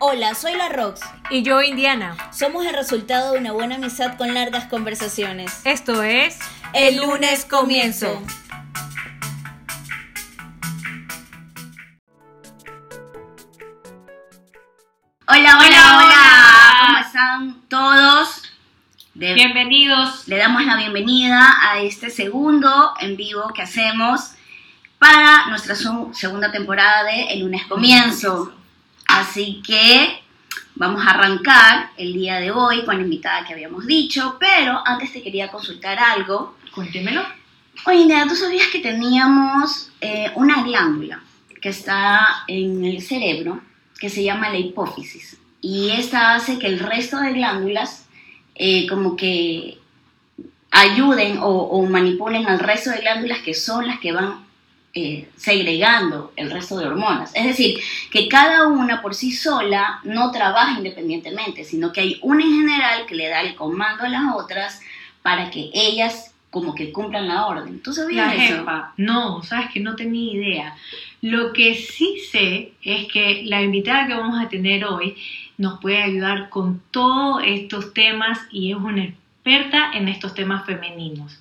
Hola, soy la Rox. Y yo, Indiana. Somos el resultado de una buena amistad con largas conversaciones. Esto es El lunes comienzo. Hola, hola, hola. ¿Cómo están todos? De- Bienvenidos. Le damos la bienvenida a este segundo en vivo que hacemos para nuestra su- segunda temporada de El lunes comienzo. Así que vamos a arrancar el día de hoy con la invitada que habíamos dicho, pero antes te quería consultar algo. Cuéntemelo. Oye, Nea, ¿tú sabías que teníamos eh, una glándula que está en el cerebro que se llama la hipófisis? Y esta hace que el resto de glándulas eh, como que ayuden o, o manipulen al resto de glándulas que son las que van eh, segregando el resto de hormonas. Es decir, que cada una por sí sola no trabaja independientemente, sino que hay una en general que le da el comando a las otras para que ellas como que cumplan la orden. ¿Tú sabías La eso? jefa. No, sabes que no tenía idea. Lo que sí sé es que la invitada que vamos a tener hoy nos puede ayudar con todos estos temas y es una experta en estos temas femeninos.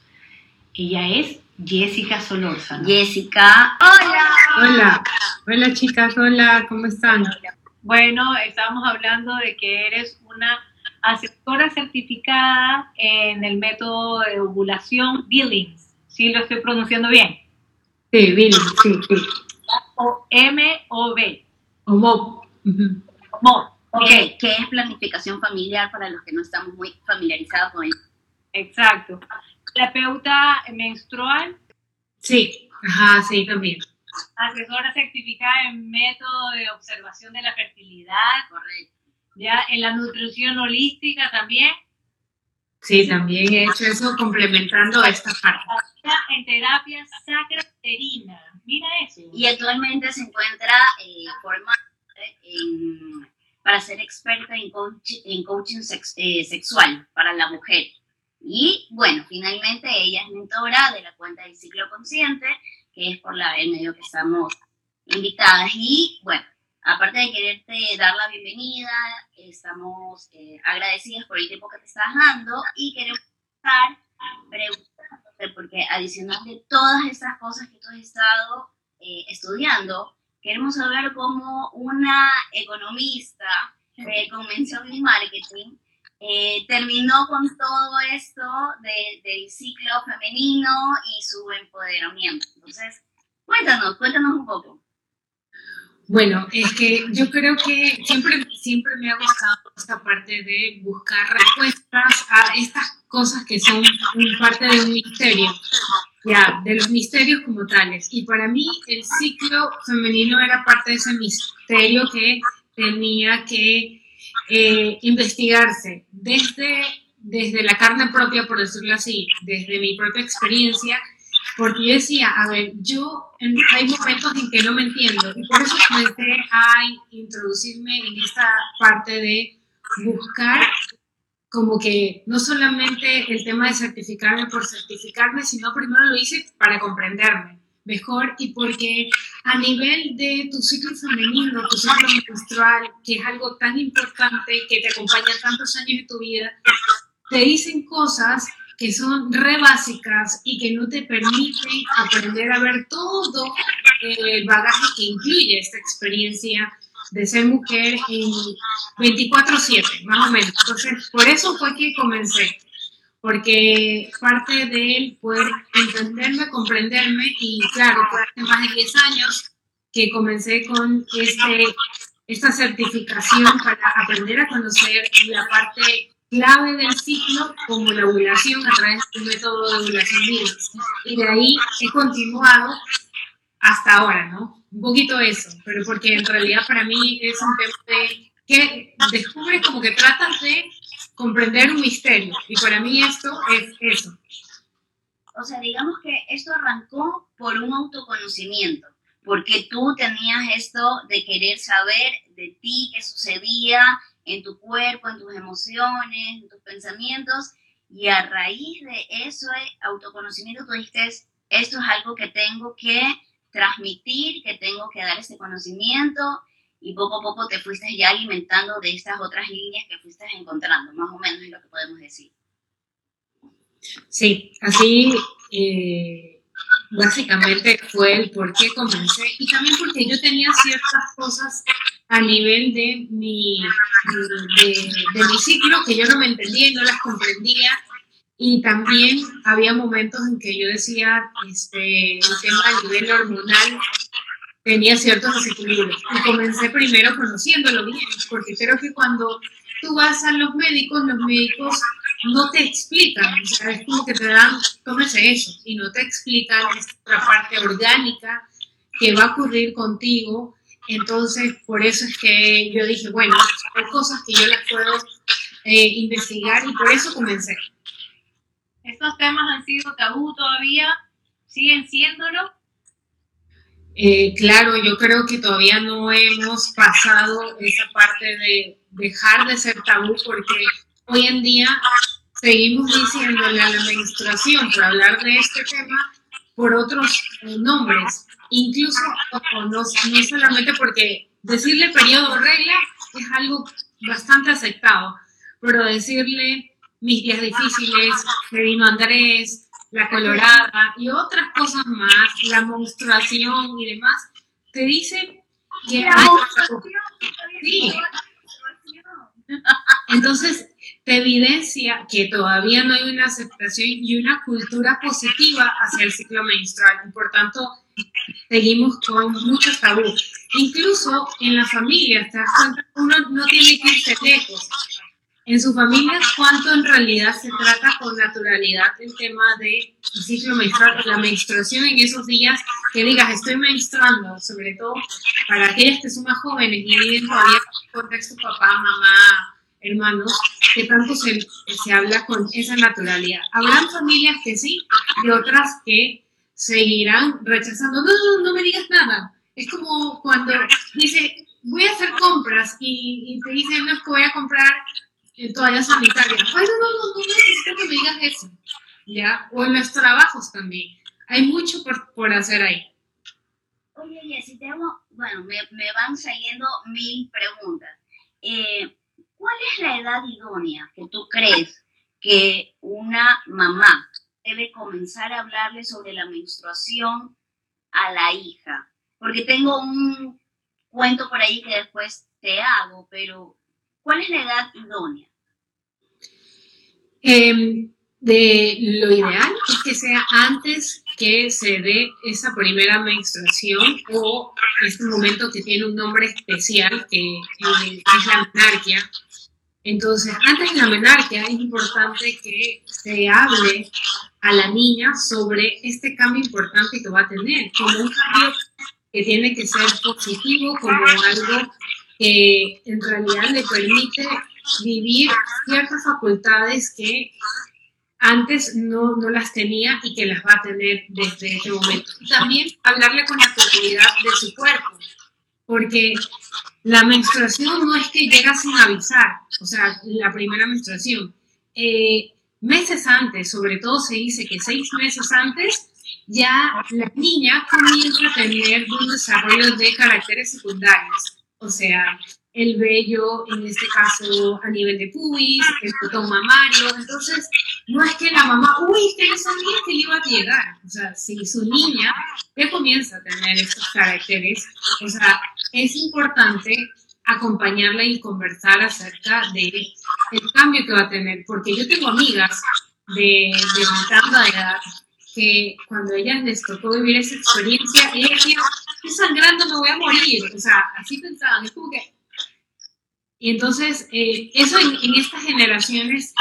Ella es Jessica Solórzano. Jessica, hola. Hola, hola chicas, hola, ¿cómo están? Bueno, estábamos hablando de que eres una asesora certificada en el método de ovulación Billings. ¿Sí lo estoy pronunciando bien? Sí, Billy, sí, sí. O M-O-B. O Bob. Ujú. Mo. Ok, ¿Qué, qué es planificación familiar para los que no estamos muy familiarizados con eso? exacto. Terapeuta menstrual, Sí, ajá, sí, también. asesora certificada en método de observación de la fertilidad, Correcto. ya en la nutrición holística también, Sí, también he hecho eso complementando esta parte. en terapia sacraterina. Mira eso. Y actualmente se encuentra eh, formada en- para ser experta en, coach- en coaching sex- eh, sexual para la mujer. Y bueno, finalmente ella es mentora de la cuenta del ciclo consciente, que es por la, el medio que estamos invitadas. Y bueno, aparte de quererte dar la bienvenida, estamos eh, agradecidas por el tiempo que te estás dando y queremos estar preguntándote, porque adicional de todas estas cosas que tú has estado eh, estudiando, queremos saber cómo una economista de convención y marketing eh, terminó con todo esto de- del ciclo femenino y su empoderamiento. Entonces, cuéntanos, cuéntanos un poco. Bueno, es que yo creo que siempre, siempre me ha gustado esta parte de buscar respuestas a estas cosas que son parte de un misterio, ya, de los misterios como tales. Y para mí el ciclo femenino era parte de ese misterio que tenía que eh, investigarse desde, desde la carne propia, por decirlo así, desde mi propia experiencia, porque yo decía, a ver, yo hay momentos en que no me entiendo y por eso comencé a introducirme en esta parte de buscar como que no solamente el tema de certificarme por certificarme, sino primero lo hice para comprenderme mejor y porque a nivel de tu ciclo femenino, tu ciclo menstrual, que es algo tan importante que te acompaña tantos años de tu vida, te dicen cosas que son re básicas y que no te permiten aprender a ver todo el bagaje que incluye esta experiencia de ser mujer en 24/7, más o menos. Entonces, por eso fue que comencé, porque parte de él poder entenderme, comprenderme y claro, fue hace más de 10 años que comencé con este, esta certificación para aprender a conocer la parte clave del ciclo como la ovulación a través del método de ovulación libre. Y de ahí he continuado hasta ahora, ¿no? Un poquito eso, pero porque en realidad para mí es un tema de que descubres como que tratas de comprender un misterio y para mí esto es eso. O sea, digamos que esto arrancó por un autoconocimiento, porque tú tenías esto de querer saber de ti, qué sucedía en tu cuerpo, en tus emociones, en tus pensamientos, y a raíz de eso, eh, autoconocimiento, tú dijiste, esto es algo que tengo que transmitir, que tengo que dar ese conocimiento, y poco a poco te fuiste ya alimentando de estas otras líneas que fuiste encontrando, más o menos es lo que podemos decir. Sí, así eh, básicamente fue el por qué comencé y también porque yo tenía ciertas cosas a nivel de mi, de, mi ciclo que yo no me entendía y no las comprendía y también había momentos en que yo decía, este, el tema a nivel hormonal tenía ciertos desequilibrios. Y comencé primero conociéndolo bien, porque creo que cuando tú vas a los médicos, los médicos no te explican, o sea, es como que te dan, tómese eso, y no te explican esta parte orgánica que va a ocurrir contigo. Entonces, por eso es que yo dije, bueno, hay cosas que yo las puedo eh, investigar y por eso comencé. ¿Estos temas han sido tabú todavía? ¿Siguen siéndolo? Eh, claro, yo creo que todavía no hemos pasado esa parte de dejar de ser tabú porque hoy en día seguimos diciéndole a la menstruación por hablar de este tema por otros eh, nombres, incluso no, no, solamente porque decirle periodo regla es algo bastante aceptado, pero decirle mis días difíciles, que vino Andrés, la colorada y otras cosas más, la menstruación y demás, te dice que hay... Sí. Entonces, te evidencia que todavía no hay una aceptación y una cultura positiva hacia el ciclo menstrual y por tanto seguimos con muchos tabú. Incluso en la familia, uno no tiene que irse lejos en su familia cuánto en realidad se trata con naturalidad el tema de ciclo menstrual, la menstruación en esos días que digas estoy menstruando, sobre todo para aquellas que son más jóvenes y viven todavía en contexto papá, mamá, hermanos, que tanto se, se habla con esa naturalidad. Habrán familias que sí y otras que seguirán rechazando, no, no, no me digas nada. Es como cuando dice, voy a hacer compras y, y te dicen, no es que voy a comprar en toallas sanitarias. Ay, no, no, no, necesito que me digas eso. ¿Ya? O en los trabajos también. Hay mucho por, por hacer ahí. Oye, Jessy, tengo, bueno, me, me, van saliendo mil preguntas. Eh, ¿Cuál es la edad idónea que tú crees que una mamá debe comenzar a hablarle sobre la menstruación a la hija? Porque tengo un cuento por ahí que después te hago, pero ¿cuál es la edad idónea? Em, de lo ideal es que sea antes que se dé esa primera menstruación o este momento que tiene un nombre especial que es la menarquia. Entonces, antes de la menarquia es importante que se hable a la niña sobre este cambio importante que va a tener, como un cambio que tiene que ser positivo, como algo que en realidad le permite vivir ciertas facultades que antes no, no, las tenía y que las va a tener desde este momento. también hablarle con naturalidad de su cuerpo, porque la menstruación no es que llega sin avisar, o sea, la primera menstruación. Eh, meses antes, sobre todo se dice que seis meses antes, ya la niña comienza a tener un desarrollo de caracteres secundarios, o sea, el vello, en este caso a nivel de pubis, el botón mamario. Entonces, no es que la mamá, uy, que no sabía que le iba a llegar. O sea, si su niña ya comienza a tener estos caracteres, o sea, es importante acompañarla y conversar acerca el cambio que va a tener. Porque yo tengo amigas de, de mi edad que cuando ellas les tocó vivir esa experiencia, ellas estoy sangrando, me voy a morir. O sea, así pensaban. Es como que y entonces, eh, eso en, estas generaciones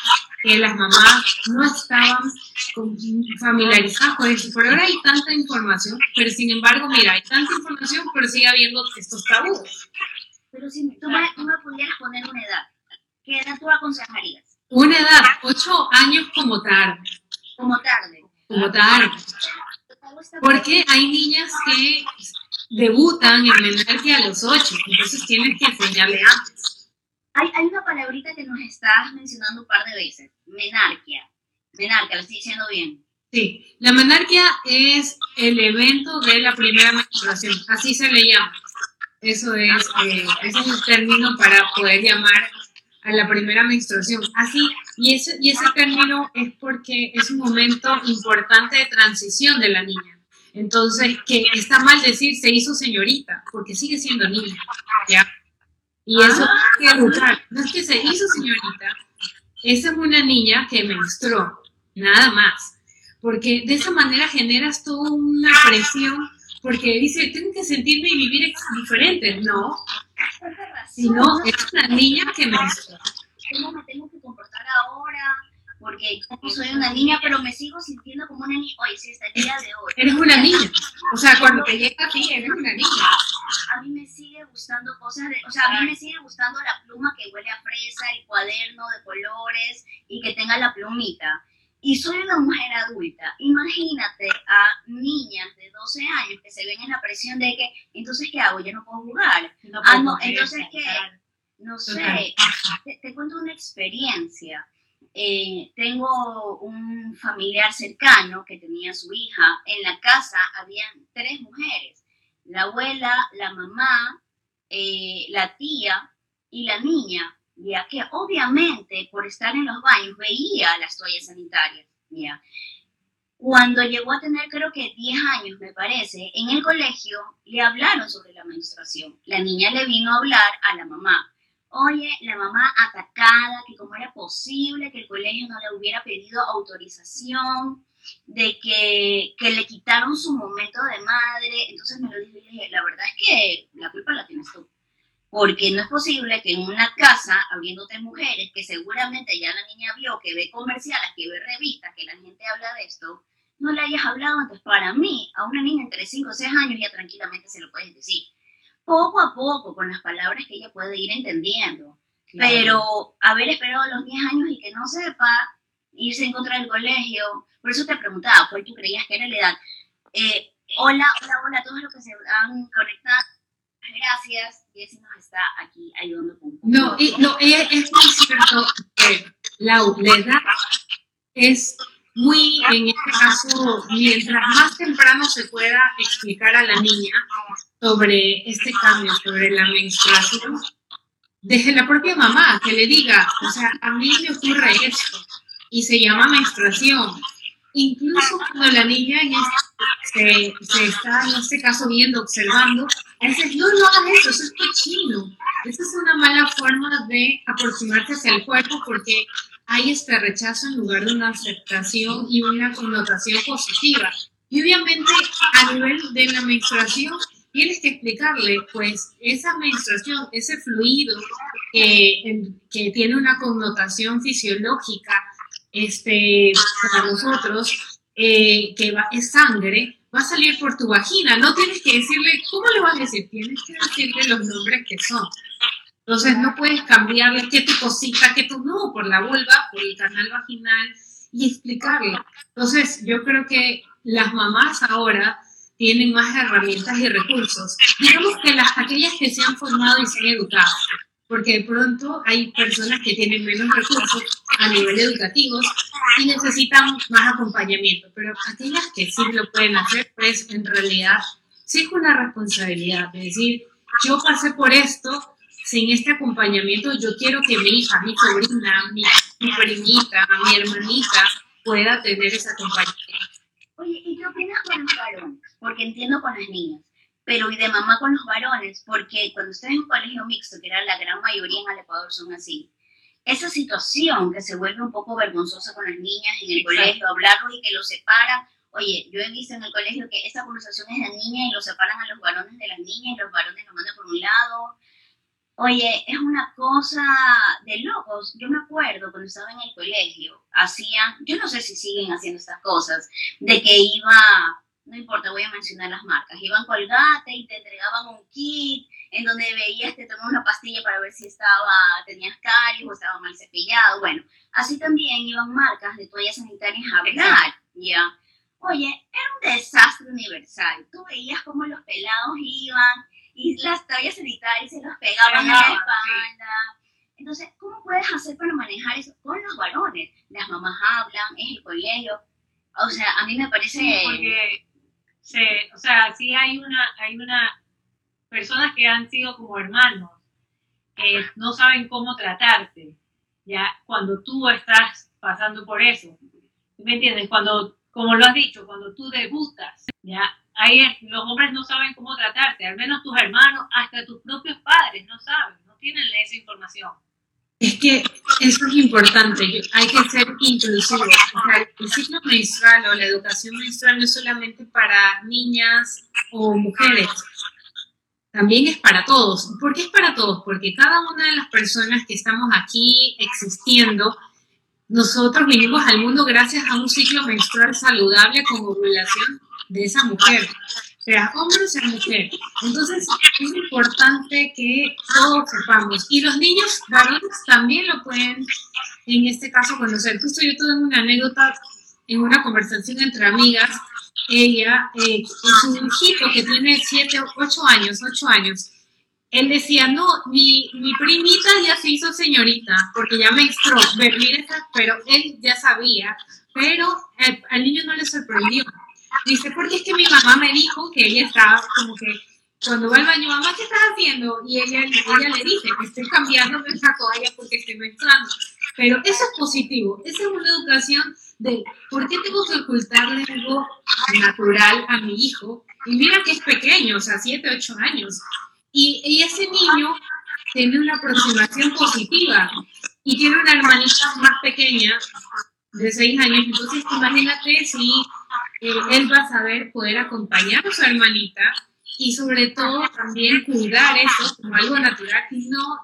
que las mamás no estaban familiarizadas con eso. Por ahora hay tanta información, pero sin embargo, mira, hay tanta información, pero sigue habiendo estos tabúes. Pero si tú me, tú me pudieras poner una edad, ¿qué edad tú aconsejarías? Una edad, ocho años como tarde. Como tarde. Como tarde. Porque hay niñas que debutan en menarquia a los ocho, entonces tienes que enseñarle antes. Hay, hay una palabrita que nos estás mencionando un par de veces, menarquia. Menarquia, lo estoy diciendo bien. Sí, la menarquia es el evento de la primera menstruación, así se le llama. Eso es, eh, ese es el término para poder llamar a la primera menstruación. Así, y ese, y ese término es porque es un momento importante de transición de la niña. Entonces, que está mal decir se hizo señorita, porque sigue siendo niña, ¿ya? Y eso Ah. hay que educar. No es que se hizo señorita, esa es una niña que menstruó, nada más. Porque de esa manera generas toda una presión, porque dice, tengo que sentirme y vivir diferente. No, sino es una niña que menstruó. ¿Cómo me tengo que comportar ahora? Porque yo soy una niña, pero me sigo sintiendo como una niña. Hoy, sí, hasta el día de hoy. Eres una niña. O sea, cuando te llega a ti, eres una niña. a mí me sigue gustando cosas de, o sea, a mí me sigue gustando la pluma que huele a fresa, el cuaderno de colores y que tenga la plumita. Y soy una mujer adulta. Imagínate a niñas de 12 años que se ven en la presión de que, entonces, ¿qué hago? Yo no puedo jugar. No Ah, puedo no, creer, entonces, ¿qué? No sé, te, te cuento una experiencia. Eh, tengo un familiar cercano que tenía su hija. En la casa habían tres mujeres, la abuela, la mamá, eh, la tía y la niña, ya que obviamente por estar en los baños veía las toallas sanitarias. Ya. Cuando llegó a tener creo que 10 años, me parece, en el colegio le hablaron sobre la menstruación. La niña le vino a hablar a la mamá. Oye, la mamá atacada, que cómo era posible que el colegio no le hubiera pedido autorización, de que, que le quitaron su momento de madre. Entonces me lo dijo y le dije, la verdad es que la culpa la tienes tú. Porque no es posible que en una casa, habiendo tres mujeres, que seguramente ya la niña vio, que ve comerciales, que ve revistas, que la gente habla de esto, no le hayas hablado antes. Para mí, a una niña entre 5 o 6 años ya tranquilamente se lo puedes decir. Poco a poco, con las palabras que ella puede ir entendiendo. Pero haber esperado los 10 años y que no sepa irse en contra del colegio, por eso te preguntaba, ¿cuál tú creías que era la edad? Eh, hola, hola, hola a todos los que se han conectado. Gracias. Jessy nos está aquí ayudando con No, y, no es, es muy cierto que la, la edad es muy, en este caso, mientras más temprano se pueda explicar a la niña sobre este cambio, sobre la menstruación, desde la propia mamá, que le diga, o sea, a mí me ocurre esto, y se llama menstruación. Incluso cuando la niña en este- se, se está, en este caso, viendo, observando, a veces, no, no hagas eso, eso es cochino. Esa es una mala forma de aproximarse hacia el cuerpo porque hay este rechazo en lugar de una aceptación y una connotación positiva. Y obviamente a nivel de la menstruación tienes que explicarle, pues, esa menstruación, ese fluido que, en- que tiene una connotación fisiológica este, para nosotros, eh, que va, es sangre, va a salir por tu vagina. No tienes que decirle, ¿cómo le vas a decir? Tienes que decirle los nombres que son. Entonces no puedes cambiarle qué tu cosita, qué tu no, por la vulva, por el canal vaginal y explicarle. Entonces yo creo que las mamás ahora tienen más herramientas y recursos. Digamos que las, aquellas que se han formado y se han educado, porque de pronto hay personas que tienen menos recursos a nivel educativo y necesitan más acompañamiento, pero aquellas que sí lo pueden hacer, pues en realidad sí es una responsabilidad, es decir, yo pasé por esto, sin este acompañamiento, yo quiero que mi hija, mi sobrina, mi, mi primita, mi hermanita pueda tener ese acompañamiento. Oye, ¿y qué opinas con los varones? Porque entiendo con las niñas, pero ¿y de mamá con los varones? Porque cuando estás en un colegio mixto, que era la gran mayoría en el Ecuador son así, esa situación que se vuelve un poco vergonzosa con las niñas en el Exacto. colegio, hablarlos y que los separan. Oye, yo he visto en el colegio que esa conversación es de niña y los separan a los varones de las niñas y los varones los mandan por un lado. Oye, es una cosa de locos. Yo me acuerdo cuando estaba en el colegio, hacían, yo no sé si siguen haciendo estas cosas, de que iba, no importa, voy a mencionar las marcas, iban colgate y te entregaban un kit en donde veías, te tomaban una pastilla para ver si estaba, tenías caries o estaba mal cepillado. Bueno, así también iban marcas de toallas sanitarias a hablar, ¿ya? Oye, era un desastre universal. Tú veías cómo los pelados iban y las toallas sanitarias se los pegaban en la espalda. Entonces, ¿cómo puedes hacer para manejar eso con los varones? Las mamás hablan, es el colegio. O sea, a mí me parece... Sí, porque se, o sea, sí hay una, hay una personas que han sido como hermanos eh, no saben cómo tratarte, ya cuando tú estás pasando por eso. ¿Me entiendes? Cuando, como lo has dicho, cuando tú debutas, ya ahí los hombres no saben cómo tratarte, al menos tus hermanos, hasta tus propios padres no saben, no tienen esa información. Es que eso es importante, hay que ser inclusivo. O sea, el ciclo menstrual o la educación menstrual no es solamente para niñas o mujeres, también es para todos. ¿Por qué es para todos? Porque cada una de las personas que estamos aquí existiendo, nosotros vinimos al mundo gracias a un ciclo menstrual saludable con ovulación de esa mujer sea hombre o sea mujer. Entonces es importante que todos sepamos. Y los niños varones también lo pueden, en este caso, conocer. Justo yo tuve una anécdota en una conversación entre amigas. Ella, eh, su hijito que tiene 7, 8 años, 8 años, él decía, no, mi, mi primita ya se hizo señorita, porque ya me extró, pero él ya sabía, pero al niño no le sorprendió Dice, porque es que mi mamá me dijo que ella estaba como que cuando va al baño, mamá, ¿qué estás haciendo? Y ella, ella le dice, me estoy cambiando esa toalla porque estoy menstruando. Pero eso es positivo, esa es una educación de por qué tengo que ocultarle algo natural a mi hijo. Y mira que es pequeño, o sea, 7, 8 años. Y, y ese niño tiene una aproximación positiva y tiene una hermanita más pequeña de 6 años. Entonces, imagínate si él va a saber poder acompañar a su hermanita y sobre todo también cuidar eso como algo natural y no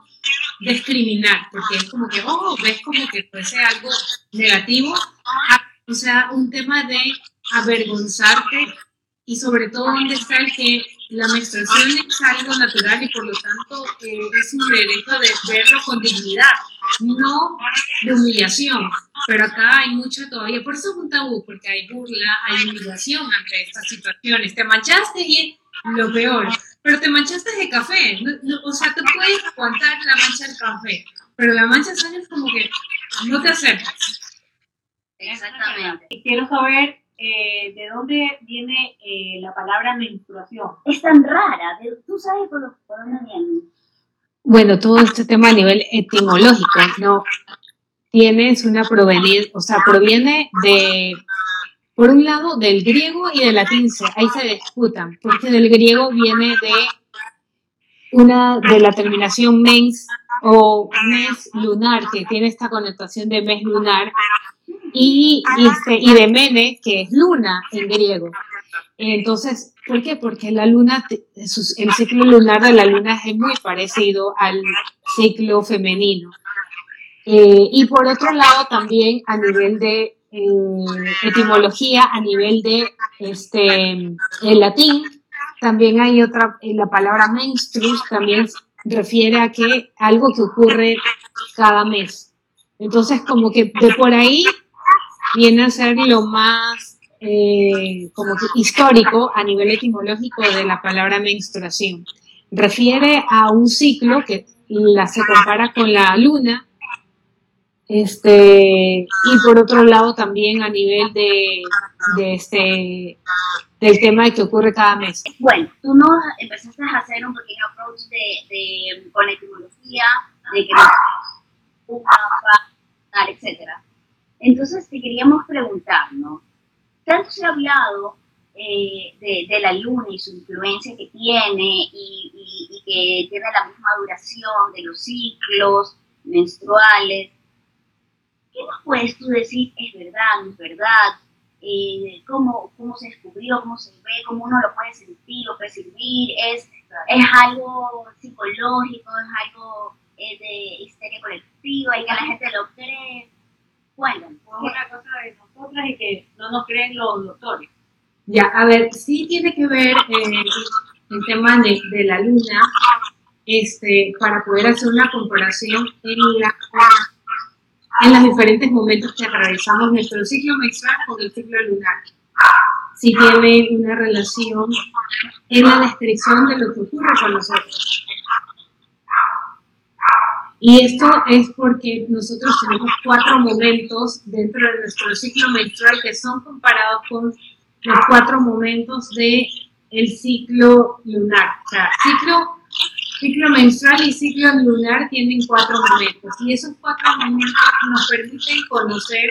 discriminar, porque es como que, oh, ves como que fuese algo negativo, o sea, un tema de avergonzarte y sobre todo donde está el que la menstruación es algo natural y por lo tanto eh, es un derecho de verlo con dignidad, no de humillación. Pero acá hay mucho todavía, por eso es un tabú, porque hay burla, hay humillación ante estas situaciones. Te manchaste y lo peor, pero te manchaste de café, o sea, te puedes aguantar la mancha del café, pero la mancha de sangre es como que no te acercas. Exactamente. Y quiero saber eh, de dónde viene eh, la palabra menstruación. Es tan rara, ¿tú sabes por, dónde viene? Bueno, todo este tema a nivel etimológico, ¿no? Tienes una proveniencia, o sea, proviene de, por un lado, del griego y del latín, ahí se disputan, porque del griego viene de una, de la terminación mens o mes lunar, que tiene esta connotación de mes lunar, y, y, este, y de Mene, que es luna en griego. Entonces, ¿por qué? Porque la luna, el ciclo lunar de la luna es muy parecido al ciclo femenino. Eh, y por otro lado, también a nivel de eh, etimología, a nivel de este, el latín, también hay otra, eh, la palabra menstruus también refiere a que algo que ocurre cada mes. Entonces, como que de por ahí viene a ser lo más eh, como histórico a nivel etimológico de la palabra menstruación. Refiere a un ciclo que la, se compara con la luna, este, y por otro lado también a nivel de, de este, del tema de que ocurre cada mes. Bueno, tú nos empezaste a hacer un pequeño approach de, de con la etimología, de que etcétera. Entonces te queríamos preguntar, ¿no? Tanto se ha hablado eh, de, la luna y su influencia que tiene y, que tiene la misma duración de los ciclos menstruales. ¿Qué nos puedes tú decir? ¿Es verdad? ¿No es verdad? Eh, ¿cómo, ¿Cómo se descubrió? ¿Cómo se ve? ¿Cómo uno lo puede sentir o percibir? ¿Es, es algo psicológico? ¿Es algo eh, de histeria colectiva y que la gente lo cree? bueno, fue una cosa de nosotras y que no nos creen los doctores. Ya, a ver, sí tiene que ver eh, el tema de, de, la luna, este, para poder hacer una comparación en, la, en los diferentes momentos que atravesamos nuestro ciclo menstrual con el ciclo lunar. Sí tiene una relación en la descripción de lo que ocurre con nosotros. Y esto es porque nosotros tenemos cuatro momentos dentro de nuestro ciclo menstrual que son comparados con los cuatro momentos de el ciclo lunar. O sea, ciclo, ciclo menstrual y ciclo lunar tienen cuatro momentos y esos cuatro momentos nos permiten conocer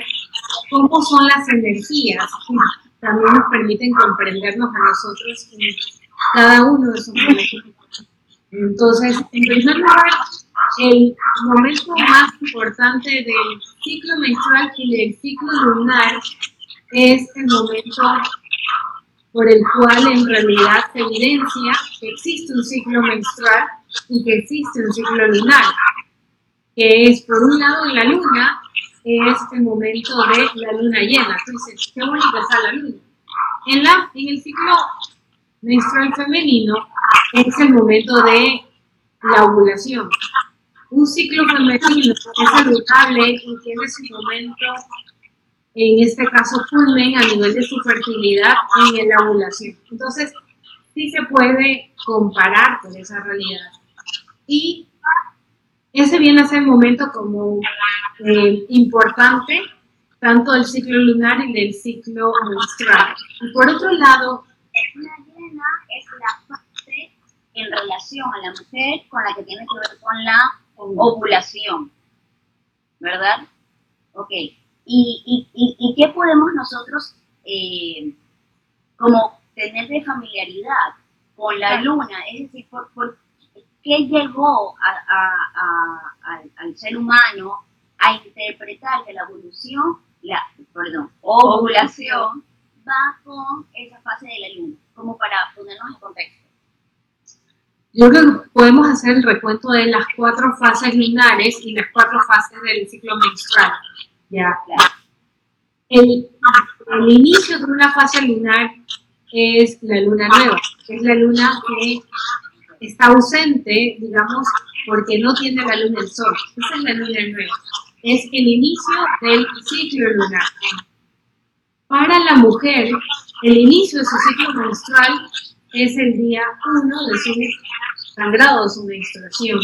cómo son las energías y también nos permiten comprendernos a nosotros en cada uno de esos momentos. Entonces, en primer lugar, el momento más importante del ciclo menstrual y del ciclo lunar es el momento por el cual en realidad se evidencia que existe un ciclo menstrual y que existe un ciclo lunar, que es por un lado en la luna, es el momento de la luna llena. Entonces, qué bonita está la luna. En, la, en el ciclo menstrual femenino es el momento de la ovulación. Un ciclo femenino es saludable y tiene su momento en este caso culmen a nivel de su fertilidad en la ovulación. Entonces, sí se puede comparar con esa realidad. Y ese viene a ser el momento como eh, importante, tanto del ciclo lunar y del ciclo menstrual. Y por otro lado, la llena es la fase en relación a la mujer con la que tiene que ver con la ovulación, ¿verdad? Ok. ¿Y, y, y, qué podemos nosotros eh, como tener de familiaridad con la luna? Es decir, ¿por, qué llegó al ser humano a interpretar que la evolución, la, perdón, ovulación va con esa fase de la luna? Como para ponernos en contexto. Yo creo que podemos hacer el recuento de las cuatro fases lunares y las cuatro fases del ciclo menstrual. Ya. El, el, inicio de una fase lunar es la luna nueva, es la luna que está ausente, digamos, porque no tiene la luna del sol. Esa es la luna nueva. Es el inicio del ciclo lunar. Para la mujer, el inicio de su ciclo menstrual es el día 1 de su sangrado, su menstruación.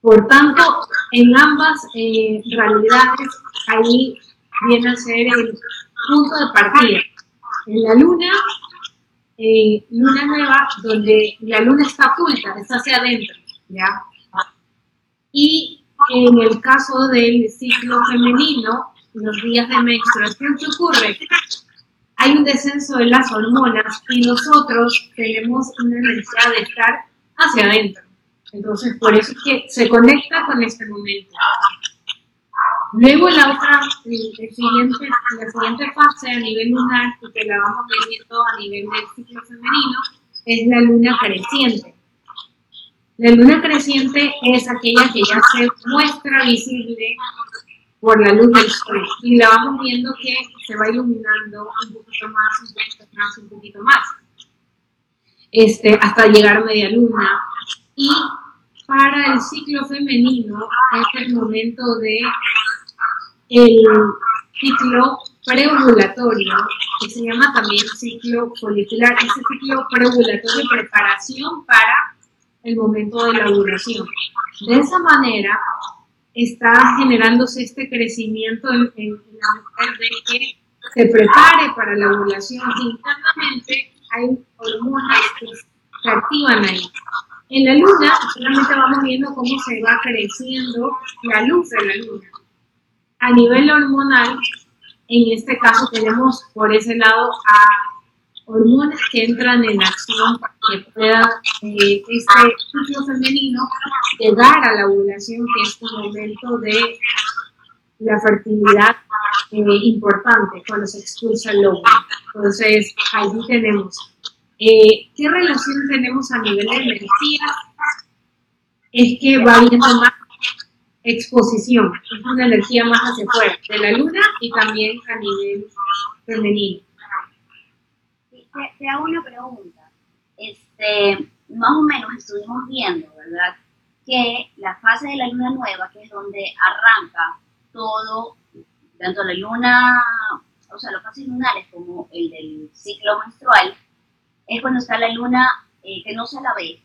Por tanto, en ambas eh, realidades, ahí viene a ser el punto de partida. En la luna, eh, luna nueva, donde la luna está oculta, está hacia adentro, ¿ya? Y en el caso del ciclo femenino, los días de menstruación, ¿qué ocurre? Hay un descenso de las hormonas y nosotros tenemos una necesidad de estar hacia adentro. Entonces, por eso es que se conecta con este momento. Luego la otra, siguiente, la siguiente fase a nivel lunar, que la vamos viendo a nivel del ciclo femenino, es la luna creciente. La luna creciente es aquella que ya se muestra visible por la luz del sol y la vamos viendo que se va iluminando un poquito más, un poquito más, un poquito más, este, hasta llegar a media luna. Y para el ciclo femenino es el momento de el ciclo preovulatorio, que se llama también ciclo folicular, ese ciclo preovulatorio de preparación para el momento de la ovulación. De esa manera, está generándose este crecimiento en, la mujer de que se prepare para la ovulación internamente hay hormonas que se activan ahí. En la luna solamente vamos viendo cómo se va creciendo la luz de la luna. A nivel hormonal, en este caso tenemos por ese lado a hormonas que entran en acción que pueda eh, este ciclo femenino llegar a la ovulación, que es un momento de la fertilidad eh, importante cuando se expulsa el óvulo. Entonces, allí tenemos. Eh, ¿Qué relación tenemos a nivel de energía? Es que va habiendo más exposición, es una energía más hacia afuera, de la luna y también a nivel femenino te, hago una pregunta. Este, más o menos estuvimos viendo, ¿verdad? Que la fase de la luna nueva, que es donde arranca todo, tanto la luna, o sea, las fases lunares como el del ciclo menstrual, es cuando está la luna eh, que no se la ve.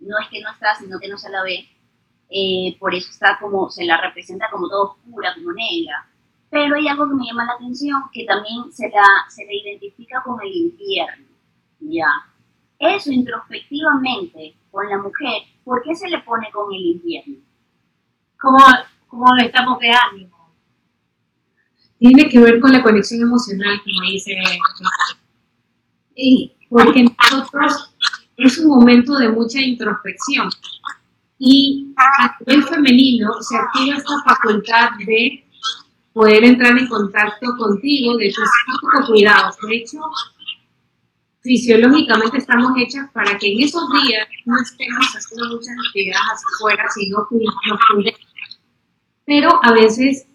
No es que no está, sino que no se la ve. Eh, por eso está como, se la representa como todo oscura, como negra. Pero hay algo que me llama la atención, que también se la, se identifica con el invierno. Ya. Eso introspectivamente con la mujer, ¿por qué se le pone con el invierno? ¿Cómo, cómo lo estamos de ánimo? Tiene que ver con la conexión emocional, como dice. Y porque nosotros es un momento de mucha introspección. Y a nivel femenino se activa esta facultad de poder entrar en contacto contigo, de tus cuidados. De hecho, fisiológicamente estamos hechas para que en esos días no estemos haciendo muchas actividades afuera, sino nos. Pero a veces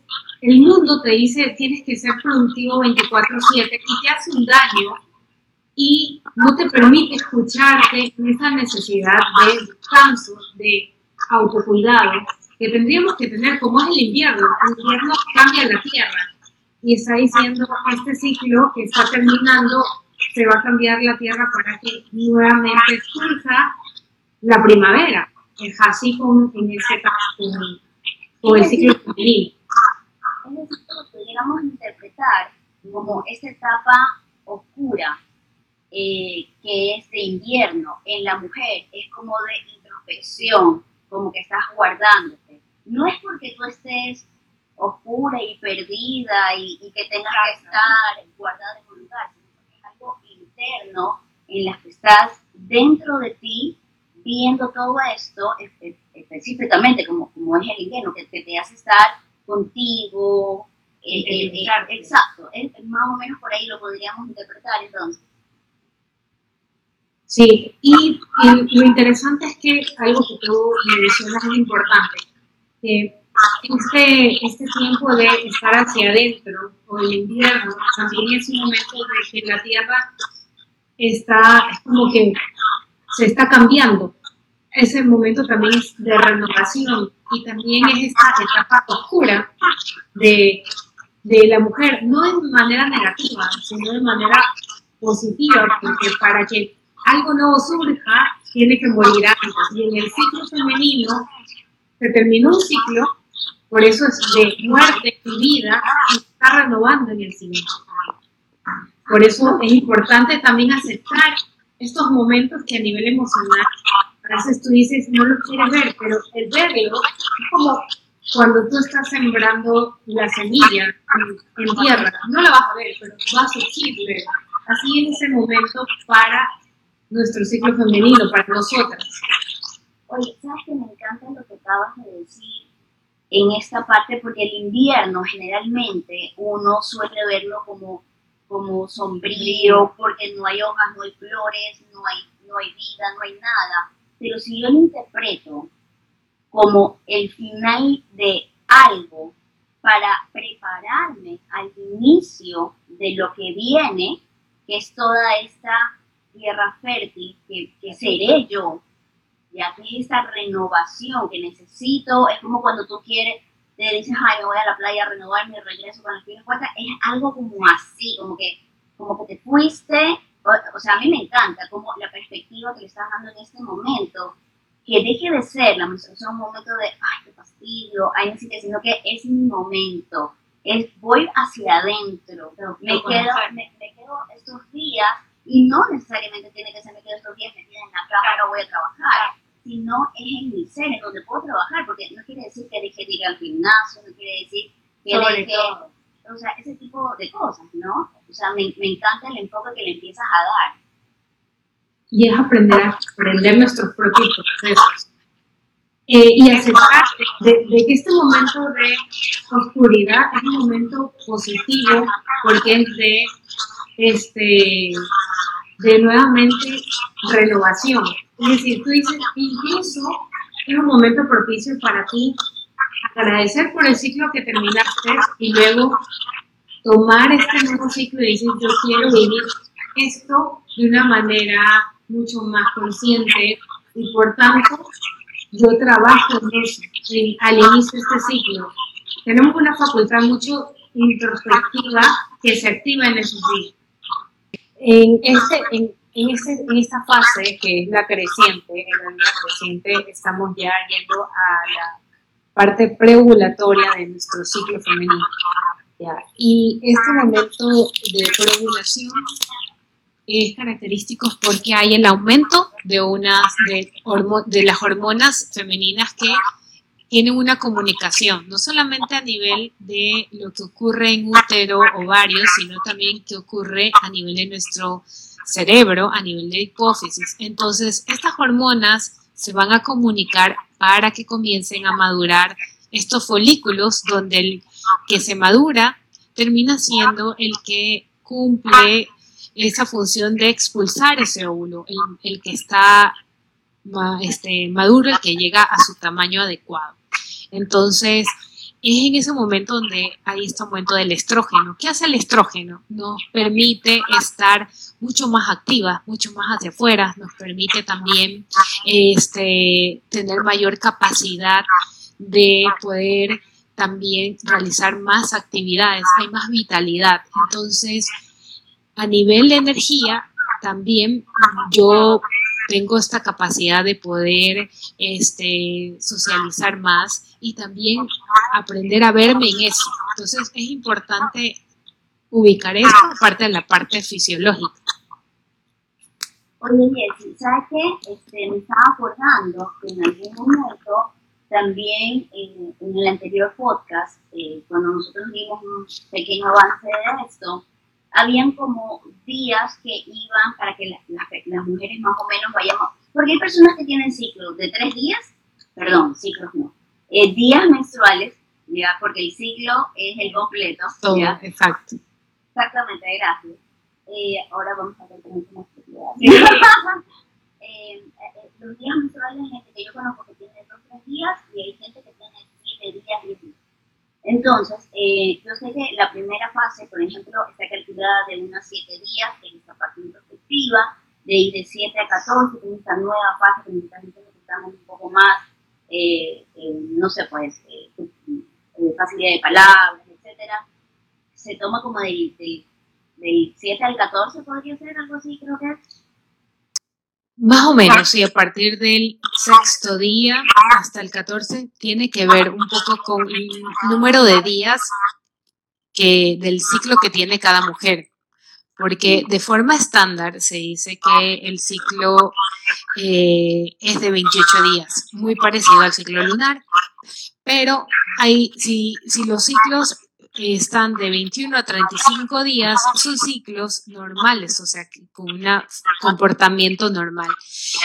el mundo te dice tienes que ser productivo 24/7 y te hace un daño y no te permite escucharte en esa necesidad de descanso, de autocuidado que tendríamos que tener como es el invierno. El invierno cambia la tierra y está diciendo este ciclo que está terminando, se va a cambiar la tierra para que nuevamente surja la primavera. Es así como en este caso con, el ciclo femenino. Es decir, lo pudiéramos interpretar como esta etapa oscura eh, que es de invierno en la mujer, es como de introspección, como que estás guardándote. No es porque tú estés oscura y perdida y, que tengas que estar guardada en un lugar, sino porque es algo interno en las que estás dentro de ti viendo todo esto específicamente como, como es el invierno, que, te hace estar contigo. Eh, eh, eh, exacto, es, más o menos por ahí lo podríamos interpretar entonces. Sí, y, lo interesante es que algo que tú mencionas es importante. que este, este tiempo de estar hacia adentro, o el invierno, también es un momento de que la Tierra está, es como que se está cambiando. Ese momento también es de renovación y también es esta etapa oscura de, de la mujer, no de manera negativa, sino de manera positiva, porque para que algo nuevo surja, tiene que morir antes. Y en el ciclo femenino se terminó un ciclo, por eso es de muerte y vida, y está renovando en el siguiente. Por eso es importante también aceptar estos momentos que a nivel emocional, a veces tú dices, no lo quieres ver, pero el verlo es como cuando tú estás sembrando la semilla en, tierra, no la vas a ver, pero va a surgir Así en ese momento para nuestro ciclo femenino para nosotras. Oye, ¿sabes que me encanta lo que acabas de decir en esta parte? Porque el invierno generalmente uno suele verlo como, como sombrío, porque no hay hojas, no hay flores, no hay, no hay vida, no hay nada. Pero si yo lo interpreto como el final de algo para prepararme al inicio de lo que viene, que es toda esta tierra fértil que, que seré yo, ya que esta renovación que necesito, es como cuando tú quieres, te dices, ay, me voy a la playa a renovarme y regreso con fin de cuenta, es algo como así, como que, como que te fuiste, o, sea, a mí me encanta como la perspectiva que le estás dando en este momento, que deje de ser la menstruación un momento de, ay, qué fastidio, ay, no sino que es mi momento, es, voy hacia adentro, me quedo, me, me quedo estos días y no necesariamente tiene que ser metido estos días metida en la cama, no voy a trabajar, sino es en mi ser, en donde puedo trabajar, porque no quiere decir que deje de ir al gimnasio, no quiere decir que deje, o sea, ese tipo de cosas, ¿no? O sea, me, me encanta el enfoque que le empiezas a dar. Y es aprender a aprender nuestros propios procesos. Eh, y aceptar de, de, que este momento de oscuridad es un momento positivo porque es de este, de nuevamente renovación. Es decir, tú dices, incluso es un momento propicio para ti agradecer por el ciclo que terminaste y luego tomar este nuevo ciclo y decir, yo quiero vivir esto de una manera mucho más consciente y por tanto yo trabajo en eso al inicio de este ciclo. Tenemos una facultad mucho introspectiva que se activa en esos días en, este, en, en, en, esta fase que es la creciente, en la vida creciente, estamos ya yendo a la parte preovulatoria de nuestro ciclo femenino. ¿ya? Y este momento de preovulación es característico porque hay el aumento de, unas, de, de las hormonas femeninas que tienen una comunicación, no solamente a nivel de lo que ocurre en útero, ovario, sino también que ocurre a nivel de nuestro cerebro, a nivel de hipófisis. Entonces, estas hormonas se van a comunicar para que comiencen a madurar estos folículos donde el que se madura termina siendo el que cumple esa función de expulsar ese óvulo, el, que está este, maduro, el que llega a su tamaño adecuado. Entonces, es en ese momento donde hay este aumento del estrógeno. ¿Qué hace el estrógeno? Nos permite estar mucho más activas, mucho más hacia afuera, nos permite también este, tener mayor capacidad de poder también realizar más actividades, hay más vitalidad. Entonces, a nivel de energía, también yo tengo esta capacidad de poder este, socializar más y también aprender a verme en eso. Entonces es importante ubicar esto aparte de la parte fisiológica. Oye, Jessy, ¿sabes qué? Este, me estaba acordando que en algún momento, también en, el anterior podcast, eh, cuando nosotros dimos un pequeño avance de esto, habían como días que iban para que las mujeres más o menos vayamos, porque hay personas que tienen ciclos de tres días, perdón, ciclos no, eh, días menstruales, ya, porque el ciclo es el completo. Todo, exacto. Exactamente, gracias. Eh, ahora vamos a ver cómo más eh, eh, los días menstruales, gente que yo conozco que tiene dos tres días y hay gente que tiene siete días, diez días. Entonces, eh, yo sé que la primera fase, por ejemplo, está calculada de unos 7 días en esta parte introspectiva, de ir de 7 a 14, en esta nueva fase que necesitamos un poco más, eh, eh, no sé, pues, facilidad de palabras, etcétera. Se toma como del, del, del 7 al 14, podría ser algo así, creo que es. Más o menos, sí, a partir del sexto día hasta el 14 tiene que ver un poco con el número de días que, del ciclo que tiene cada mujer. Porque de forma estándar se dice que el ciclo eh, es de 28 días, muy parecido al ciclo lunar. Pero hay, si, si los ciclos están de 21 a 35 días, son ciclos normales, o sea, con un comportamiento normal.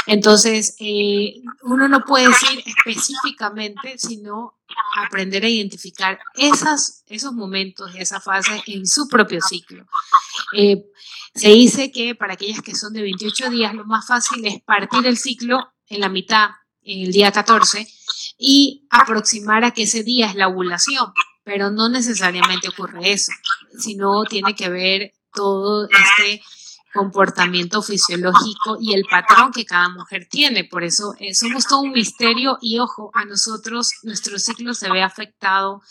Entonces, eh, uno no puede decir específicamente, sino aprender a identificar esas, esos momentos, esa fase en su propio ciclo. Eh, se dice que para aquellas que son de 28 días, lo más fácil es partir el ciclo en la mitad, el día 14, y aproximar a que ese día es la ovulación pero no necesariamente ocurre eso, sino tiene que ver todo este comportamiento fisiológico y el patrón que cada mujer tiene. Por eso eh, somos todo un misterio y ojo, a nosotros nuestro ciclo se ve afectado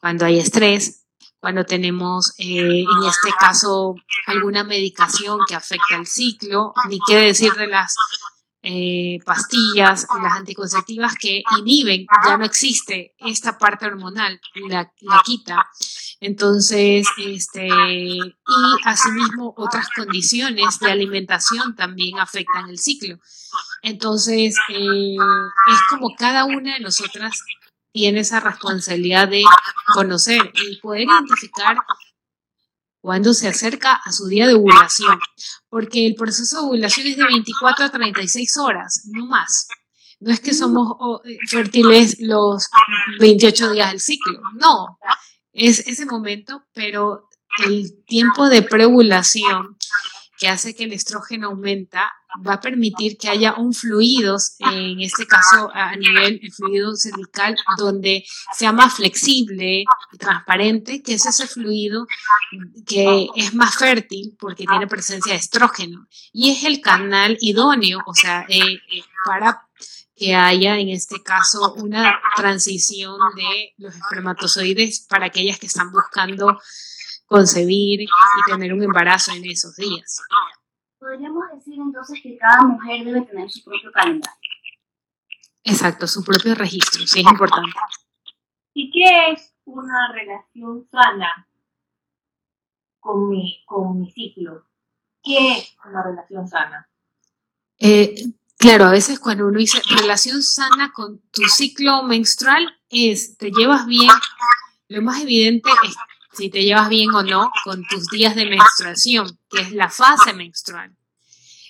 cuando hay estrés, cuando tenemos eh, en este caso alguna medicación que afecta el ciclo, ni qué decir de las eh, pastillas, las anticonceptivas que inhiben, ya no existe esta parte hormonal, la, la quita. Entonces, este, y asimismo otras condiciones de alimentación también afectan el ciclo. Entonces, eh, es como cada una de nosotras tiene esa responsabilidad de conocer y poder identificar cuando se acerca a su día de ovulación, porque el proceso de ovulación es de 24 a 36 horas, no más. No es que somos eh, fértiles los 28 días del ciclo, no, es ese momento, pero el tiempo de preovulación que hace que el estrógeno aumenta, va a permitir que haya un fluido, en este caso a nivel fluido cervical, donde sea más flexible y transparente, que es ese fluido que es más fértil porque tiene presencia de estrógeno. Y es el canal idóneo, o sea, eh, eh, para que haya en este caso una transición de los espermatozoides para aquellas que están buscando concebir y tener un embarazo en esos días. Podríamos decir entonces que cada mujer debe tener su propio calendario. Exacto, su propio registro, sí es importante. ¿Y qué es una relación sana con mi, con mi ciclo? ¿Qué es una relación sana? Eh, claro, a veces cuando uno dice relación sana con tu ciclo menstrual es, te llevas bien, lo más evidente es si te llevas bien o no con tus días de menstruación, que es la fase menstrual.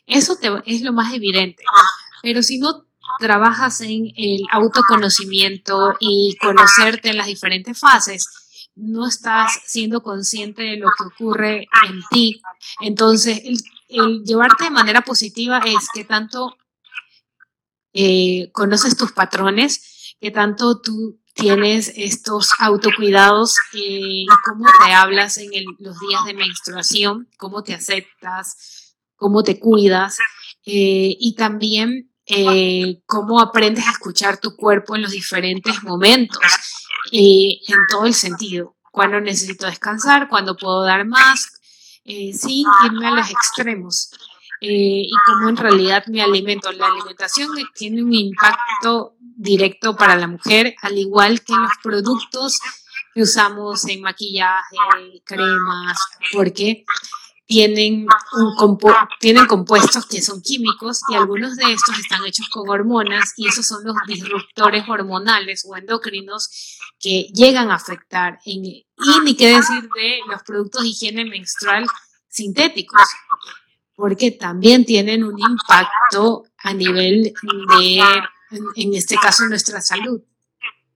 Eso te, es lo más evidente. Pero si no trabajas en el autoconocimiento y conocerte en las diferentes fases, no estás siendo consciente de lo que ocurre en ti. Entonces, el, llevarte de manera positiva es que tanto eh, conoces tus patrones, que tanto tú tienes estos autocuidados y cómo te hablas en los días de menstruación, cómo te aceptas, cómo te cuidas eh, y también eh, cómo aprendes a escuchar tu cuerpo en los diferentes momentos y en todo el sentido. Cuando necesito descansar, cuando puedo dar más, eh, sin irme a los extremos. Y cómo en realidad me alimento. La alimentación tiene un impacto directo para la mujer, al igual que los productos que usamos en maquillaje, cremas, porque tienen, un tienen compuestos que son químicos y algunos de estos están hechos con hormonas y esos son los disruptores hormonales o endocrinos que llegan a afectar. y ni qué decir de los productos de higiene menstrual sintéticos, porque también tienen un impacto a nivel de en, este caso nuestra salud.